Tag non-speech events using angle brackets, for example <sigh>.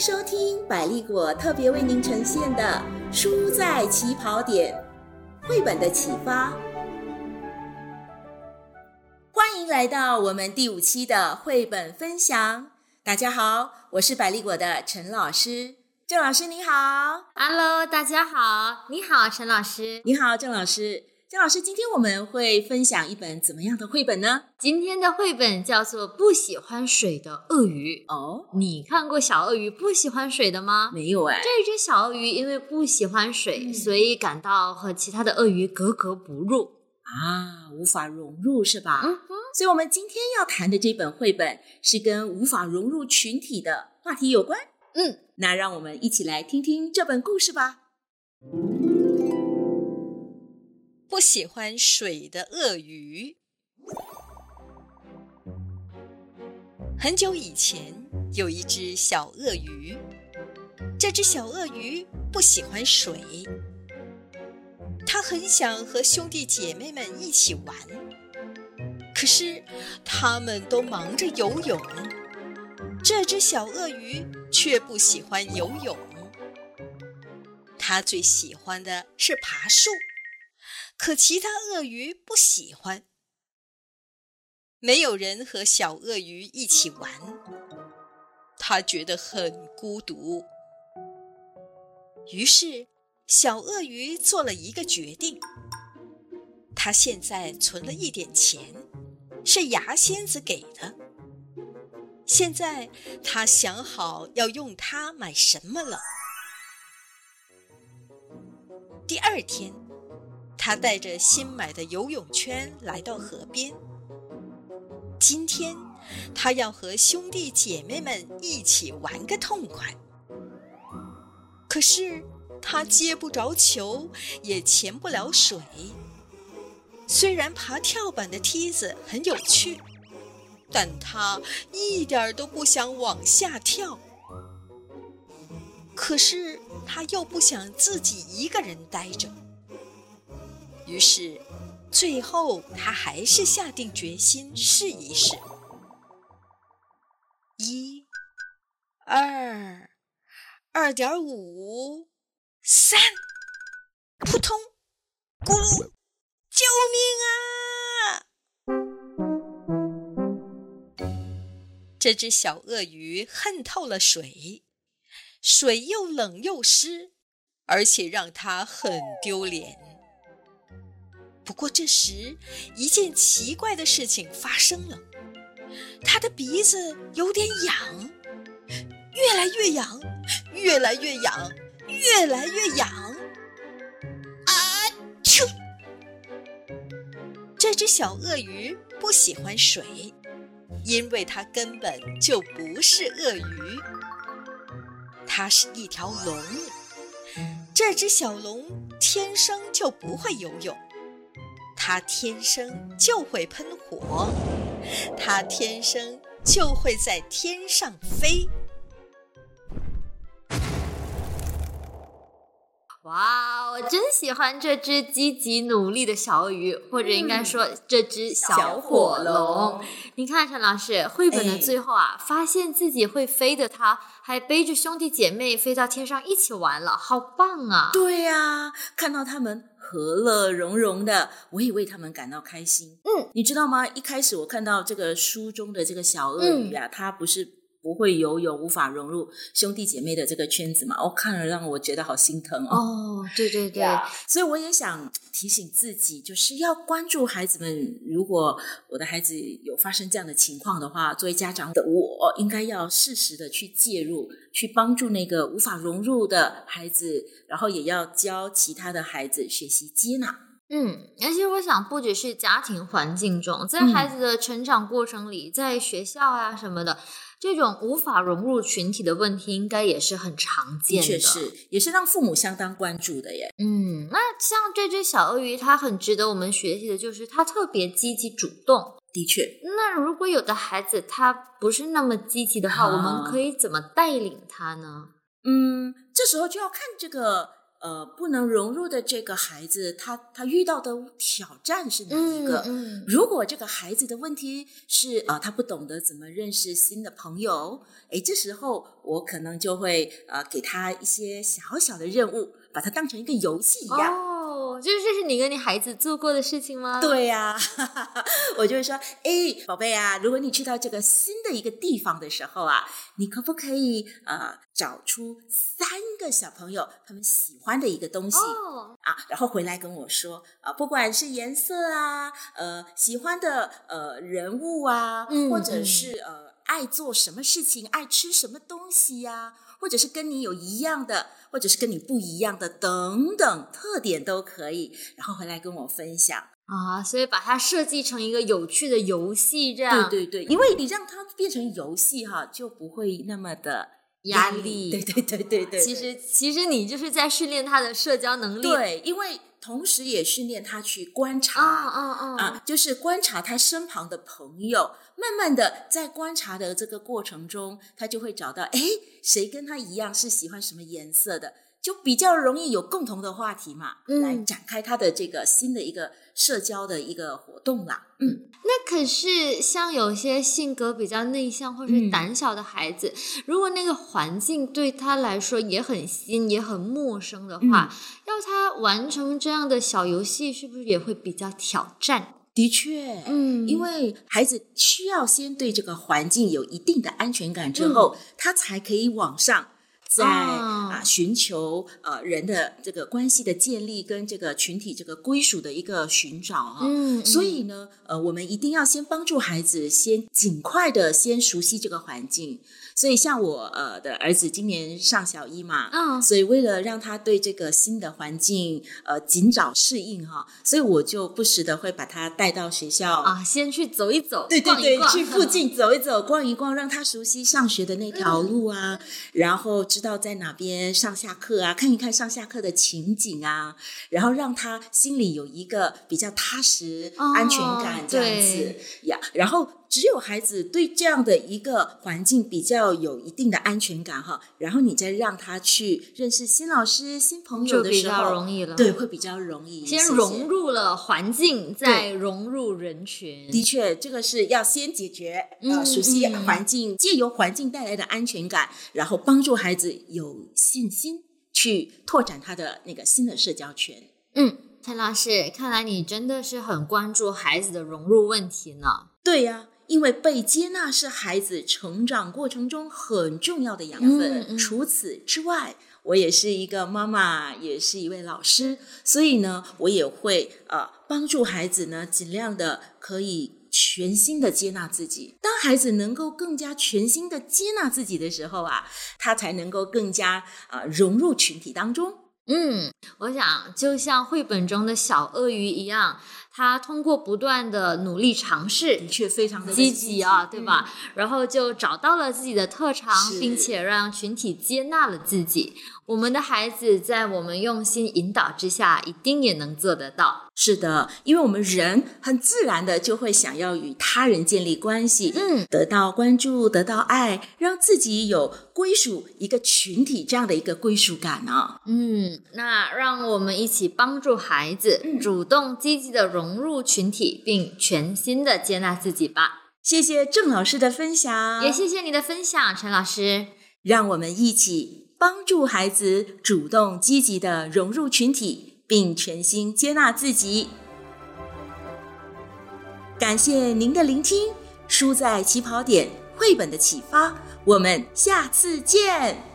收听百丽果特别为您呈现的《书在起跑点》绘本的启发。欢迎来到我们第五期的绘本分享。大家好，我是百丽果的陈老师。郑老师你好，Hello，大家好，你好，陈老师，你好，郑老师。郑老师，今天我们会分享一本怎么样的绘本呢？今天的绘本叫做《不喜欢水的鳄鱼》。哦，你看过小鳄鱼不喜欢水的吗？没有哎。这只小鳄鱼因为不喜欢水，所以感到和其他的鳄鱼格格不入啊，无法融入是吧？嗯哼。所以，我们今天要谈的这本绘本是跟无法融入群体的话题有关。嗯，那让我们一起来听听这本故事吧。不喜欢水的鳄鱼。很久以前，有一只小鳄鱼。这只小鳄鱼不喜欢水，它很想和兄弟姐妹们一起玩，可是他们都忙着游泳。这只小鳄鱼却不喜欢游泳，它最喜欢的是爬树。可其他鳄鱼不喜欢，没有人和小鳄鱼一起玩，他觉得很孤独。于是，小鳄鱼做了一个决定。他现在存了一点钱，是牙仙子给的。现在他想好要用它买什么了。第二天。他带着新买的游泳圈来到河边。今天，他要和兄弟姐妹们一起玩个痛快。可是，他接不着球，也潜不了水。虽然爬跳板的梯子很有趣，但他一点都不想往下跳。可是，他又不想自己一个人待着。于是，最后他还是下定决心试一试。一、二、二点五、三，扑通，咕噜，救命啊！这只小鳄鱼恨透了水，水又冷又湿，而且让它很丢脸。不过这时，一件奇怪的事情发生了，他的鼻子有点痒，越来越痒，越来越痒，越来越痒。啊！啾！这只小鳄鱼不喜欢水，因为它根本就不是鳄鱼，它是一条龙。这只小龙天生就不会游泳。它天生就会喷火，它天生就会在天上飞。哇，我真喜欢这只积极努力的小鳄鱼，或者应该说这只小火龙。你看，陈老师，绘本的最后啊，发现自己会飞的它，还背着兄弟姐妹飞到天上一起玩了，好棒啊！对呀，看到他们。和乐融融的，我也为他们感到开心。嗯，你知道吗？一开始我看到这个书中的这个小鳄鱼啊，它不是不会游泳，无法融入兄弟姐妹的这个圈子嘛？我看了让我觉得好心疼哦。哦，对对对，所以我也想提醒自己，就是要关注孩子们。如果我的孩子有发生这样的情况的话，作为家长的我，应该要适时的去介入。去帮助那个无法融入的孩子，然后也要教其他的孩子学习接纳。嗯，而且我想，不只是家庭环境中，在孩子的成长过程里，在学校啊什么的，这种无法融入群体的问题，应该也是很常见的。确实，也是让父母相当关注的耶。嗯，那像这只小鳄鱼，它很值得我们学习的，就是它特别积极主动。的确，那如果有的孩子他不是那么积极的话，我们可以怎么带领他呢？嗯，这时候就要看这个呃不能融入的这个孩子，他他遇到的挑战是哪一个？嗯如果这个孩子的问题是呃他不懂得怎么认识新的朋友，诶，这时候我可能就会呃给他一些小小的任务，把它当成一个游戏一样。哦，就是这是你跟你孩子做过的事情吗？，对呀、<laughs> 我就会说，哎，宝贝啊，如果你去到这个新的一个地方的时候啊，你可不可以呃找出三个小朋友他们喜欢的一个东西？哦，啊，然后回来跟我说啊，不管是颜色啊，呃，喜欢的呃人物啊，嗯或者是呃爱做什么事情，爱吃什么东西呀、或者是跟你有一样的，或者是跟你不一样的等等特点都可以，然后回来跟我分享。啊，所以把它设计成一个有趣的游戏，这样对对对，因为你让它变成游戏哈，就不会那么的压力。力。对对对对对，其实其实你就是在训练他的社交能力。对，因为同时也训练他去观察。啊啊啊！啊，就是观察他身旁的朋友，慢慢的在观察的这个过程中，他就会找到，哎，谁跟他一样是喜欢什么颜色的，就比较容易有共同的话题嘛，嗯来展开他的这个新的一个社交的一个活动啦。嗯，那可是像有些性格比较内向或是嗯胆小的孩子，如果那个环境对他来说也很新、也很陌生的话，嗯要他完成这样的小游戏，是不是也会比较挑战？的确，嗯因为孩子需要先对这个环境有一定的安全感之后，他才可以往上。在哦。啊，寻求呃人的这个关系的建立跟这个群体这个归属的一个寻找啊，嗯所以呢，呃，我们一定要先帮助孩子先尽快的先熟悉这个环境。所以像我呃的儿子今年上小一嘛，嗯。所以为了让他对这个新的环境呃尽早适应哈，所以我就不时的会把他带到学校啊，先去走一走，对对对，逛一逛去附近 <laughs> 走一走、逛一逛，让他熟悉上学的那条路啊，然后知道在哪边上下课啊，看一看上下课的情景啊，然后让他心里有一个比较踏实、哦安全感这样子呀。然后只有孩子对这样的一个环境比较有一定的安全感哈，然后你再让他去认识新老师、新朋友的时候，较容易了。对，会比较容易。先融入了环境，再融入人群。的确，这个是要先解决熟悉嗯环境，借由环境带来的安全感，然后帮助孩子有信心去拓展他的那个新的社交圈。嗯，陈老师，看来你真的是很关注孩子的融入问题呢。对呀、因为被接纳是孩子成长过程中很重要的养分。嗯嗯除此之外，我也是一个妈妈，也是一位老师，所以呢，我也会呃帮助孩子呢，尽量的可以。全新的接纳自己。当孩子能够更加全新的接纳自己的时候啊，他才能够更加呃融入群体当中。嗯，我想就像绘本中的小鳄鱼一样，它通过不断的努力尝试的，确非常的积极啊，对吧？然后就找到了自己的特长，并且让群体接纳了自己。我们的孩子在我们用心引导之下，一定也能做得到。是的，因为我们人很自然的就会想要与他人建立关系，嗯，得到关注，得到爱，让自己有归属一个群体这样的一个归属感啊。嗯，那让我们一起帮助孩子主动积极的融入群体，并全心的接纳自己吧。谢谢郑老师的分享，也谢谢你的分享，陈老师。让我们一起帮助孩子主动积极的融入群体，并全心接纳自己。感谢您的聆听，书在起跑点绘本的启发，我们下次见。